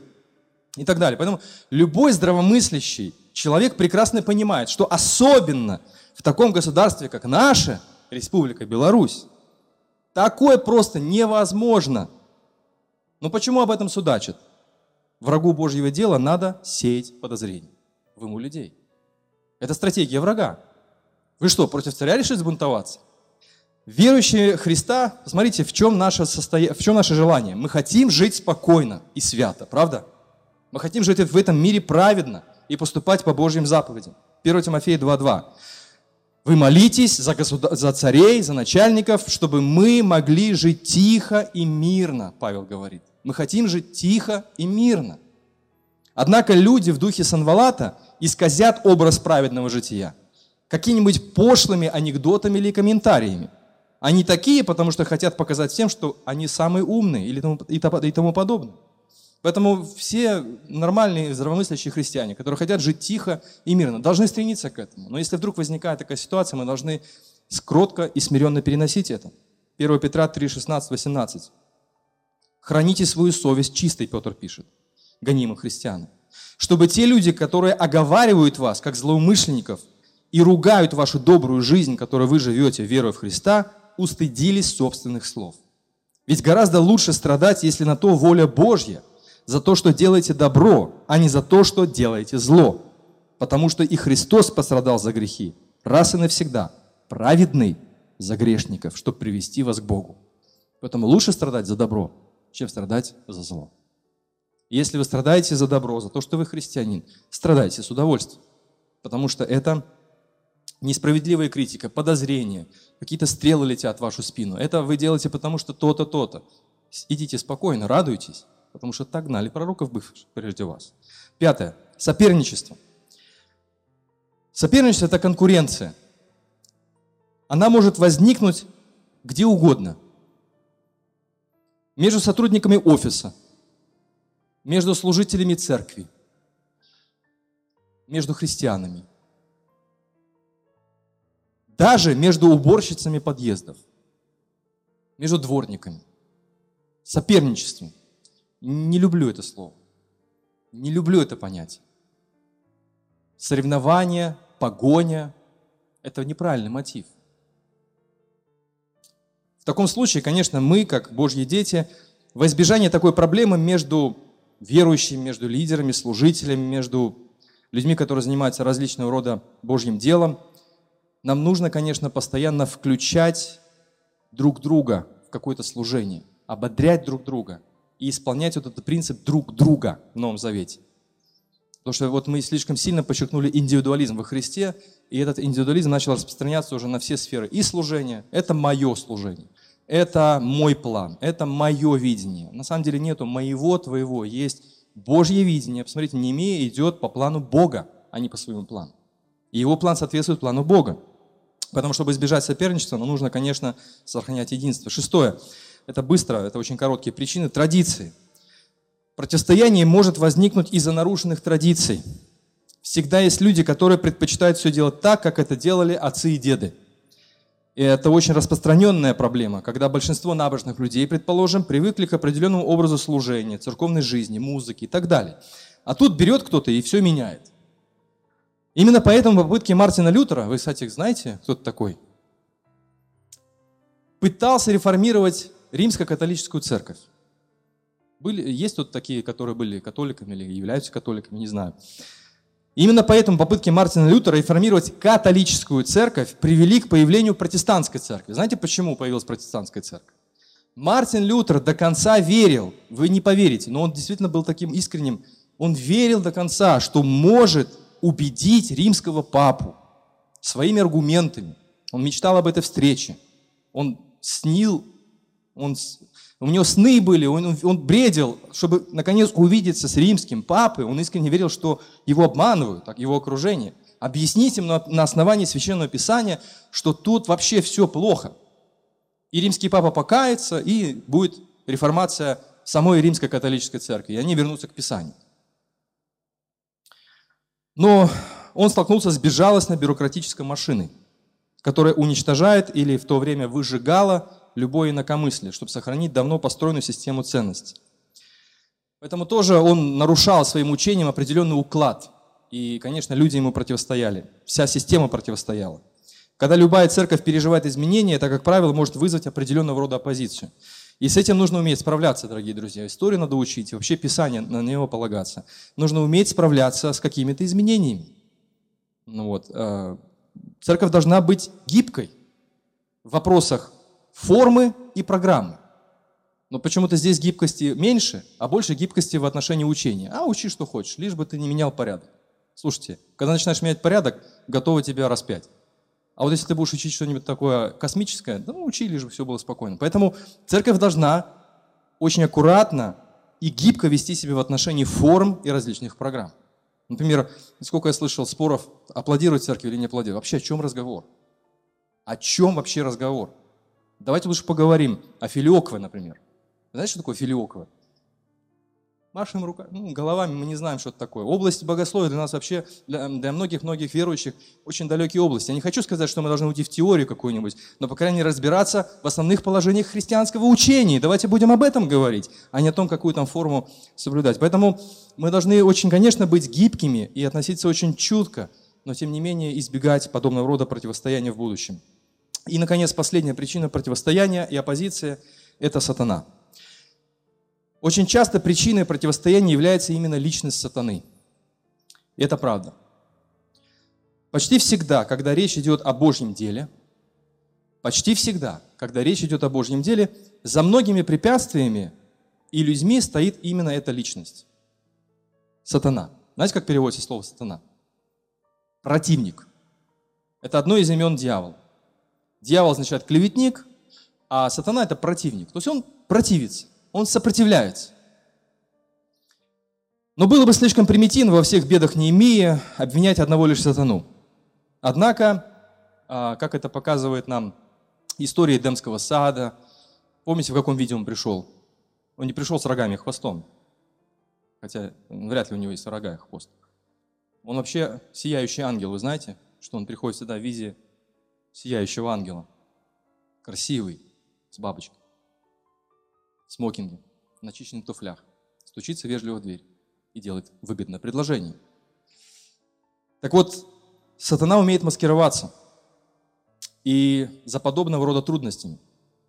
и так далее. Поэтому любой здравомыслящий человек прекрасно понимает, что особенно в таком государстве, как наша Республика Беларусь, такое просто невозможно – но почему об этом судачат? Врагу Божьего дела надо сеять подозрения в ему людей. Это стратегия врага. Вы что, против царя решили сбунтоваться? Верующие Христа, посмотрите, в чем, наше состоя... в чем наше желание. Мы хотим жить спокойно и свято, правда? Мы хотим жить в этом мире праведно и поступать по Божьим заповедям. 1 Тимофея 2.2. Вы молитесь за, государ... за царей, за начальников, чтобы мы могли жить тихо и мирно, Павел говорит. Мы хотим жить тихо и мирно. Однако люди в духе Санвалата исказят образ праведного жития какими-нибудь пошлыми анекдотами или комментариями. Они такие, потому что хотят показать всем, что они самые умные или тому, и тому подобное. Поэтому все нормальные, здравомыслящие христиане, которые хотят жить тихо и мирно, должны стремиться к этому. Но если вдруг возникает такая ситуация, мы должны скротко и смиренно переносить это. 1 Петра 3, 16, 18. Храните свою совесть чистой, Петр пишет, гонимым христианам. Чтобы те люди, которые оговаривают вас, как злоумышленников, и ругают вашу добрую жизнь, которой вы живете, веруя в Христа, устыдились собственных слов. Ведь гораздо лучше страдать, если на то воля Божья, за то, что делаете добро, а не за то, что делаете зло. Потому что и Христос пострадал за грехи, раз и навсегда, праведный за грешников, чтобы привести вас к Богу. Поэтому лучше страдать за добро, чем страдать за зло. Если вы страдаете за добро, за то, что вы христианин, страдайте с удовольствием, потому что это несправедливая критика, подозрения, какие-то стрелы летят в вашу спину. Это вы делаете потому, что то-то, то-то. Идите спокойно, радуйтесь, потому что так гнали пророков бывших прежде вас. Пятое. Соперничество. Соперничество – это конкуренция. Она может возникнуть где угодно между сотрудниками офиса, между служителями церкви, между христианами, даже между уборщицами подъездов, между дворниками, соперничеством. Не люблю это слово. Не люблю это понятие. Соревнование, погоня – это неправильный мотив – в таком случае, конечно, мы, как Божьи дети, во избежание такой проблемы между верующими, между лидерами, служителями, между людьми, которые занимаются различного рода Божьим делом, нам нужно, конечно, постоянно включать друг друга в какое-то служение, ободрять друг друга и исполнять вот этот принцип друг друга в Новом Завете. Потому что вот мы слишком сильно подчеркнули индивидуализм во Христе, и этот индивидуализм начал распространяться уже на все сферы. И служение – это мое служение это мой план, это мое видение. На самом деле нету моего, твоего, есть Божье видение. Посмотрите, Немея идет по плану Бога, а не по своему плану. И его план соответствует плану Бога. Поэтому, чтобы избежать соперничества, ну, нужно, конечно, сохранять единство. Шестое. Это быстро, это очень короткие причины. Традиции. Противостояние может возникнуть из-за нарушенных традиций. Всегда есть люди, которые предпочитают все делать так, как это делали отцы и деды. И это очень распространенная проблема, когда большинство набожных людей, предположим, привыкли к определенному образу служения, церковной жизни, музыки и так далее. А тут берет кто-то и все меняет. Именно поэтому попытки Мартина Лютера, вы, кстати, знаете, кто это такой? пытался реформировать римско-католическую церковь. Были, есть тут такие, которые были католиками или являются католиками, не знаю. Именно поэтому попытки Мартина Лютера реформировать католическую церковь привели к появлению протестантской церкви. Знаете, почему появилась протестантская церковь? Мартин Лютер до конца верил, вы не поверите, но он действительно был таким искренним, он верил до конца, что может убедить римского папу своими аргументами. Он мечтал об этой встрече. Он снил, он, у него сны были, он, он бредил, чтобы наконец увидеться с римским папой. Он искренне верил, что его обманывают, его окружение. Объяснить им на, на основании Священного Писания, что тут вообще все плохо – и римский папа покается, и будет реформация самой римской католической церкви, и они вернутся к Писанию. Но он столкнулся с безжалостной бюрократической машиной, которая уничтожает или в то время выжигала любое инакомыслие, чтобы сохранить давно построенную систему ценностей. Поэтому тоже он нарушал своим учением определенный уклад. И, конечно, люди ему противостояли. Вся система противостояла. Когда любая церковь переживает изменения, это, как правило, может вызвать определенного рода оппозицию. И с этим нужно уметь справляться, дорогие друзья. Историю надо учить, вообще Писание, на него полагаться. Нужно уметь справляться с какими-то изменениями. Ну вот. Э, церковь должна быть гибкой в вопросах формы и программы. Но почему-то здесь гибкости меньше, а больше гибкости в отношении учения. А учи, что хочешь, лишь бы ты не менял порядок. Слушайте, когда начинаешь менять порядок, готовы тебя распять. А вот если ты будешь учить что-нибудь такое космическое, ну, учи, лишь бы все было спокойно. Поэтому церковь должна очень аккуратно и гибко вести себя в отношении форм и различных программ. Например, сколько я слышал споров, аплодировать церкви или не аплодировать. Вообще о чем разговор? О чем вообще разговор? Давайте лучше поговорим о филиокве, например. Знаете, что такое филиокве? Машем руками, ну, головами, мы не знаем, что это такое. Область богословия для нас вообще, для, многих-многих верующих, очень далекие области. Я не хочу сказать, что мы должны уйти в теорию какую-нибудь, но, по крайней мере, разбираться в основных положениях христианского учения. Давайте будем об этом говорить, а не о том, какую там форму соблюдать. Поэтому мы должны очень, конечно, быть гибкими и относиться очень чутко, но, тем не менее, избегать подобного рода противостояния в будущем. И, наконец, последняя причина противостояния и оппозиции – это сатана – очень часто причиной противостояния является именно личность сатаны. И это правда. Почти всегда, когда речь идет о Божьем деле, почти всегда, когда речь идет о Божьем деле, за многими препятствиями и людьми стоит именно эта личность. Сатана. Знаете, как переводится слово сатана? Противник. Это одно из имен дьявол. Дьявол означает клеветник, а сатана это противник. То есть он противится он сопротивляется. Но было бы слишком примитивно во всех бедах Неемии обвинять одного лишь сатану. Однако, а, как это показывает нам история Эдемского сада, помните, в каком виде он пришел? Он не пришел с рогами и хвостом, хотя вряд ли у него есть рога и хвост. Он вообще сияющий ангел, вы знаете, что он приходит сюда в виде сияющего ангела. Красивый, с бабочкой смокинге, в начищенных туфлях, стучится вежливо в дверь и делает выгодное предложение. Так вот, сатана умеет маскироваться. И за подобного рода трудностями.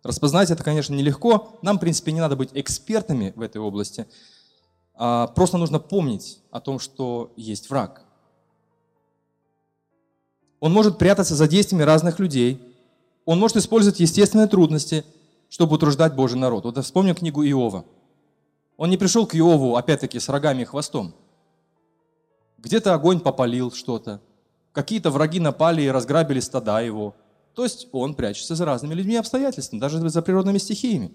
Распознать это, конечно, нелегко. Нам, в принципе, не надо быть экспертами в этой области. А просто нужно помнить о том, что есть враг. Он может прятаться за действиями разных людей. Он может использовать естественные трудности – чтобы утруждать Божий народ. Вот вспомним книгу Иова. Он не пришел к Иову, опять-таки, с рогами и хвостом. Где-то огонь попалил что-то. Какие-то враги напали и разграбили стада его. То есть он прячется за разными людьми и обстоятельствами, даже за природными стихиями.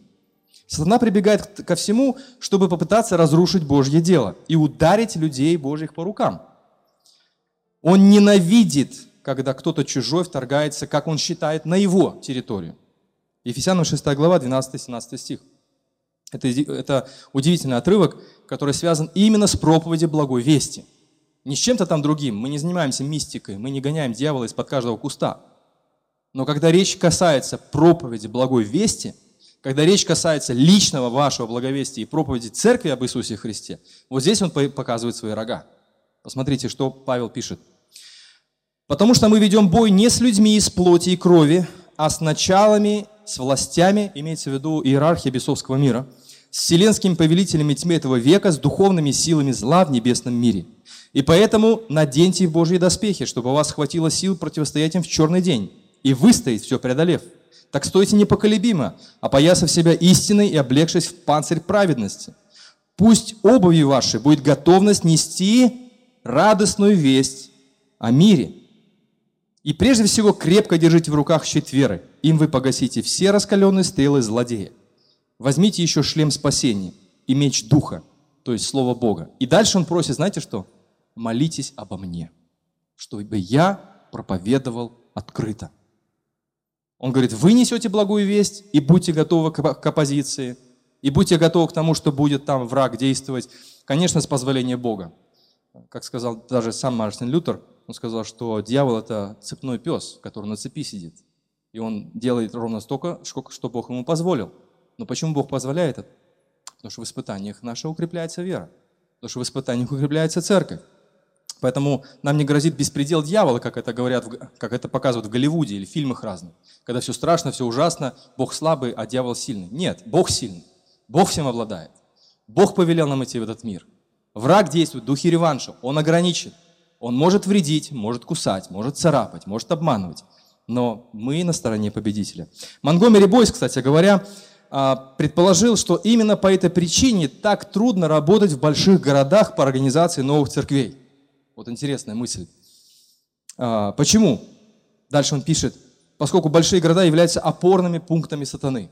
Сатана прибегает ко всему, чтобы попытаться разрушить Божье дело и ударить людей Божьих по рукам. Он ненавидит, когда кто-то чужой вторгается, как он считает, на его территорию. Ефесянам 6 глава, 12-17 стих. Это, это удивительный отрывок, который связан именно с проповедью благой вести. Не с чем-то там другим. Мы не занимаемся мистикой, мы не гоняем дьявола из-под каждого куста. Но когда речь касается проповеди благой вести, когда речь касается личного вашего благовестия и проповеди церкви об Иисусе Христе, вот здесь он показывает свои рога. Посмотрите, что Павел пишет. «Потому что мы ведем бой не с людьми из плоти и крови, а с началами, с властями, имеется в виду иерархия бесовского мира, с вселенскими повелителями тьмы этого века, с духовными силами зла в небесном мире. И поэтому наденьте Божьи доспехи, чтобы у вас хватило сил противостоять им в черный день и выстоять, все преодолев. Так стойте непоколебимо, опоясав себя истиной и облегшись в панцирь праведности. Пусть обуви вашей будет готовность нести радостную весть о мире. И прежде всего крепко держите в руках щит веры. Им вы погасите все раскаленные стрелы злодея. Возьмите еще шлем спасения и меч Духа, то есть Слово Бога. И дальше он просит, знаете что? Молитесь обо мне, чтобы я проповедовал открыто. Он говорит, вы несете благую весть и будьте готовы к оппозиции, и будьте готовы к тому, что будет там враг действовать, конечно, с позволения Бога. Как сказал даже сам Мартин Лютер, он сказал, что дьявол – это цепной пес, который на цепи сидит. И он делает ровно столько, что Бог ему позволил. Но почему Бог позволяет это? Потому что в испытаниях наша укрепляется вера. Потому что в испытаниях укрепляется церковь. Поэтому нам не грозит беспредел дьявола, как это говорят, как это показывают в Голливуде или в фильмах разных. Когда все страшно, все ужасно, Бог слабый, а дьявол сильный. Нет, Бог сильный. Бог всем обладает. Бог повелел нам идти в этот мир. Враг действует в духе реванша. Он ограничен. Он может вредить, может кусать, может царапать, может обманывать. Но мы на стороне победителя. Монгомери Бойс, кстати говоря, а, предположил, что именно по этой причине так трудно работать в больших городах по организации новых церквей. Вот интересная мысль. А, почему? Дальше он пишет, поскольку большие города являются опорными пунктами сатаны.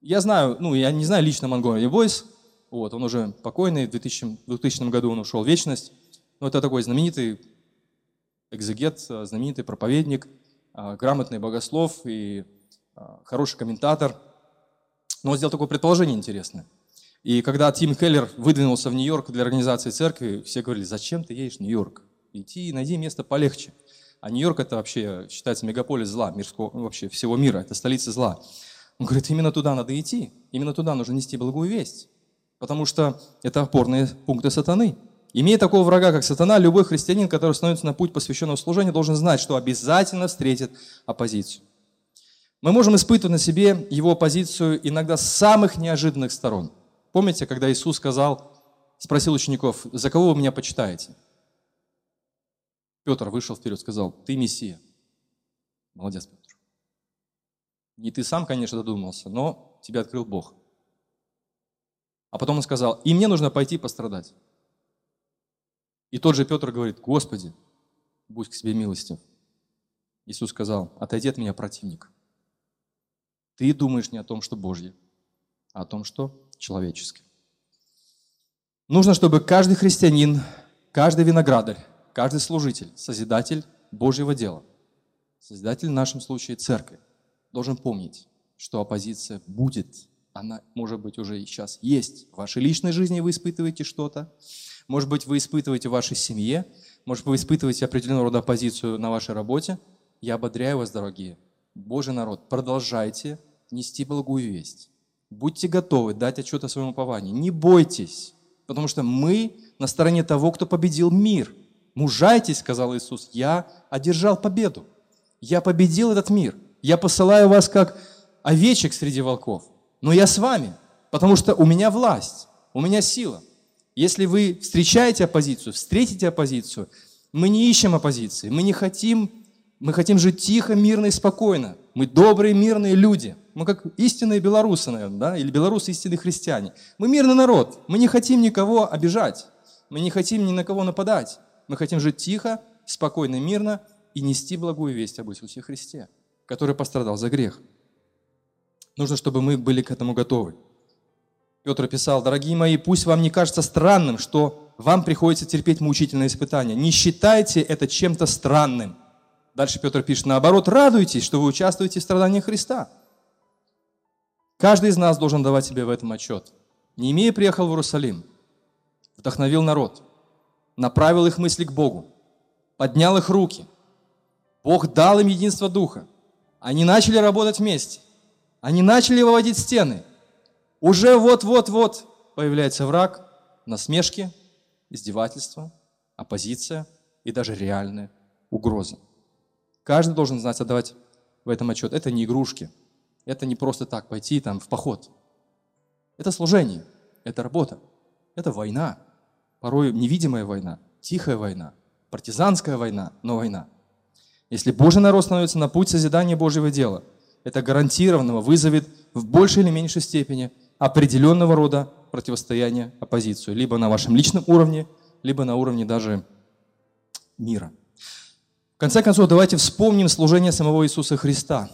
Я знаю, ну, я не знаю лично Монгомери Бойс, вот, он уже покойный, в 2000, 2000 году он ушел в вечность, но это такой знаменитый экзегет, знаменитый проповедник, а, грамотный богослов и а, хороший комментатор. Но он сделал такое предположение интересное – и когда Тим Келлер выдвинулся в Нью-Йорк для организации церкви, все говорили, зачем ты едешь в Нью-Йорк? Иди и найди место полегче. А Нью-Йорк это вообще считается мегаполис зла, мирского, ну, вообще всего мира, это столица зла. Он говорит, именно туда надо идти, именно туда нужно нести благую весть, потому что это опорные пункты сатаны. Имея такого врага, как сатана, любой христианин, который становится на путь посвященного служения, должен знать, что обязательно встретит оппозицию. Мы можем испытывать на себе его оппозицию иногда с самых неожиданных сторон. Помните, когда Иисус сказал, спросил учеников, за кого вы меня почитаете? Петр вышел вперед, сказал, ты Мессия. Молодец, Петр. Не ты сам, конечно, додумался, но тебя открыл Бог. А потом он сказал, и мне нужно пойти пострадать. И тот же Петр говорит, Господи, будь к себе милостив. Иисус сказал, отойди от меня, противник. Ты думаешь не о том, что Божье, а о том, что человеческим. Нужно, чтобы каждый христианин, каждый виноградарь, каждый служитель, созидатель Божьего дела, созидатель в нашем случае церкви, должен помнить, что оппозиция будет, она, может быть, уже сейчас есть. В вашей личной жизни вы испытываете что-то, может быть, вы испытываете в вашей семье, может быть, вы испытываете определенного рода оппозицию на вашей работе. Я ободряю вас, дорогие, Божий народ, продолжайте нести благую весть. Будьте готовы дать отчет о своем уповании. Не бойтесь, потому что мы на стороне того, кто победил мир. Мужайтесь, сказал Иисус, я одержал победу. Я победил этот мир. Я посылаю вас как овечек среди волков. Но я с вами, потому что у меня власть, у меня сила. Если вы встречаете оппозицию, встретите оппозицию, мы не ищем оппозиции, мы не хотим, мы хотим жить тихо, мирно и спокойно. Мы добрые, мирные люди – мы как истинные белорусы, наверное, да? или белорусы истинные христиане. Мы мирный народ. Мы не хотим никого обижать. Мы не хотим ни на кого нападать. Мы хотим жить тихо, спокойно, мирно и нести благую весть об Иисусе Христе, который пострадал за грех. Нужно, чтобы мы были к этому готовы. Петр писал, дорогие мои, пусть вам не кажется странным, что вам приходится терпеть мучительные испытания. Не считайте это чем-то странным. Дальше Петр пишет, наоборот, радуйтесь, что вы участвуете в страдании Христа. Каждый из нас должен давать себе в этом отчет. Неемия приехал в Иерусалим, вдохновил народ, направил их мысли к Богу, поднял их руки. Бог дал им единство духа. Они начали работать вместе. Они начали выводить стены. Уже вот-вот-вот появляется враг, насмешки, издевательства, оппозиция и даже реальная угроза. Каждый должен знать, отдавать в этом отчет. Это не игрушки – Это не просто так пойти там в поход. Это служение, это работа, это война. Порой невидимая война, тихая война, партизанская война, но война. Если Божий народ становится на путь созидания Божьего дела, это гарантированно вызовет в большей или меньшей степени определенного рода противостояние, оппозицию, либо на вашем личном уровне, либо на уровне даже мира. В конце концов, давайте вспомним служение самого Иисуса Христа,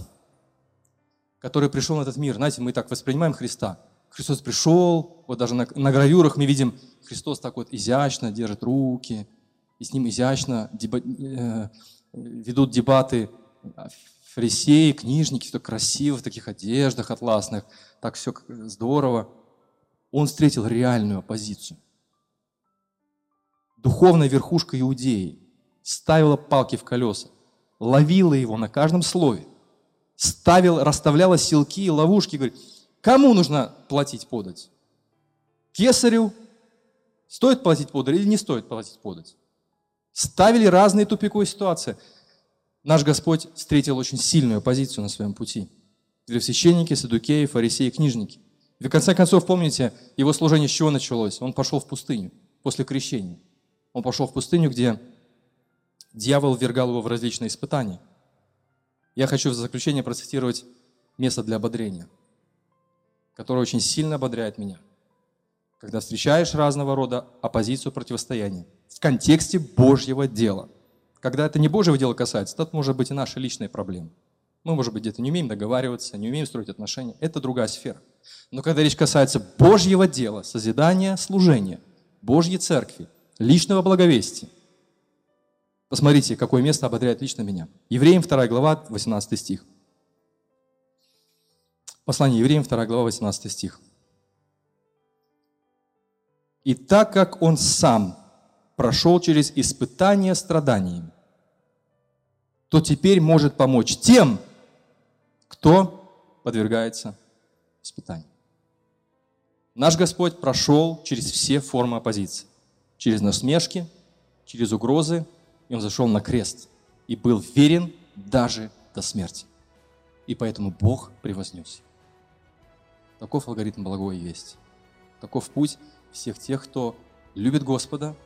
который пришел на этот мир. Знаете, мы так воспринимаем Христа. Христос пришел, вот даже на, на гравюрах мы видим, Христос так вот изящно держит руки, и с ним изящно деба, э, ведут дебаты фарисеи, книжники, все красиво, в таких одеждах атласных, так все здорово. Он встретил реальную оппозицию. Духовная верхушка Иудеи ставила палки в колеса, ловила его на каждом слове, ставил, расставляла силки и ловушки, говорит, кому нужно платить подать? Кесарю? Стоит платить подать или не стоит платить подать? Ставили разные тупиковые ситуации. Наш Господь встретил очень сильную оппозицию на своем пути. Священники, садукеи, фарисеи, книжники. И в конце концов, помните, его служение с чего началось? Он пошел в пустыню после крещения. Он пошел в пустыню, где дьявол ввергал его в различные испытания. Я хочу в заключение процитировать место для ободрения, которое очень сильно ободряет меня. Когда встречаешь разного рода оппозицию, противостояние в контексте Божьего дела. Когда это не Божьего дела касается, то это может быть и наши личные проблемы. Мы, может быть, где-то не умеем договариваться, не умеем строить отношения. Это другая сфера. Но когда речь касается Божьего дела, созидания, служения, Божьей церкви, личного благовестия, посмотрите, какое место ободряет лично меня. Евреям 2 глава, 18 стих. Послание Евреям 2 глава, 18 стих. «И так как Он сам прошел через испытание страданиями, то теперь может помочь тем, кто подвергается испытанию. Наш Господь прошел через все формы оппозиции. Через насмешки, через угрозы, и Он зашел на крест и был верен даже до смерти. И поэтому Бог превознес. Таков алгоритм благой вести. Таков путь всех тех, кто любит Господа,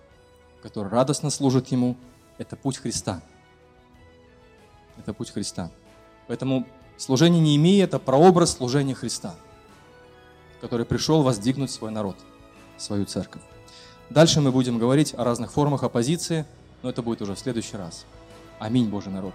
который радостно служит Ему. Это путь Христа. Это путь Христа. Поэтому служение не имеет, это прообраз служения Христа – который пришел воздвигнуть свой народ, свою церковь. Дальше мы будем говорить о разных формах оппозиции, но это будет уже в следующий раз. Аминь, Божий народ.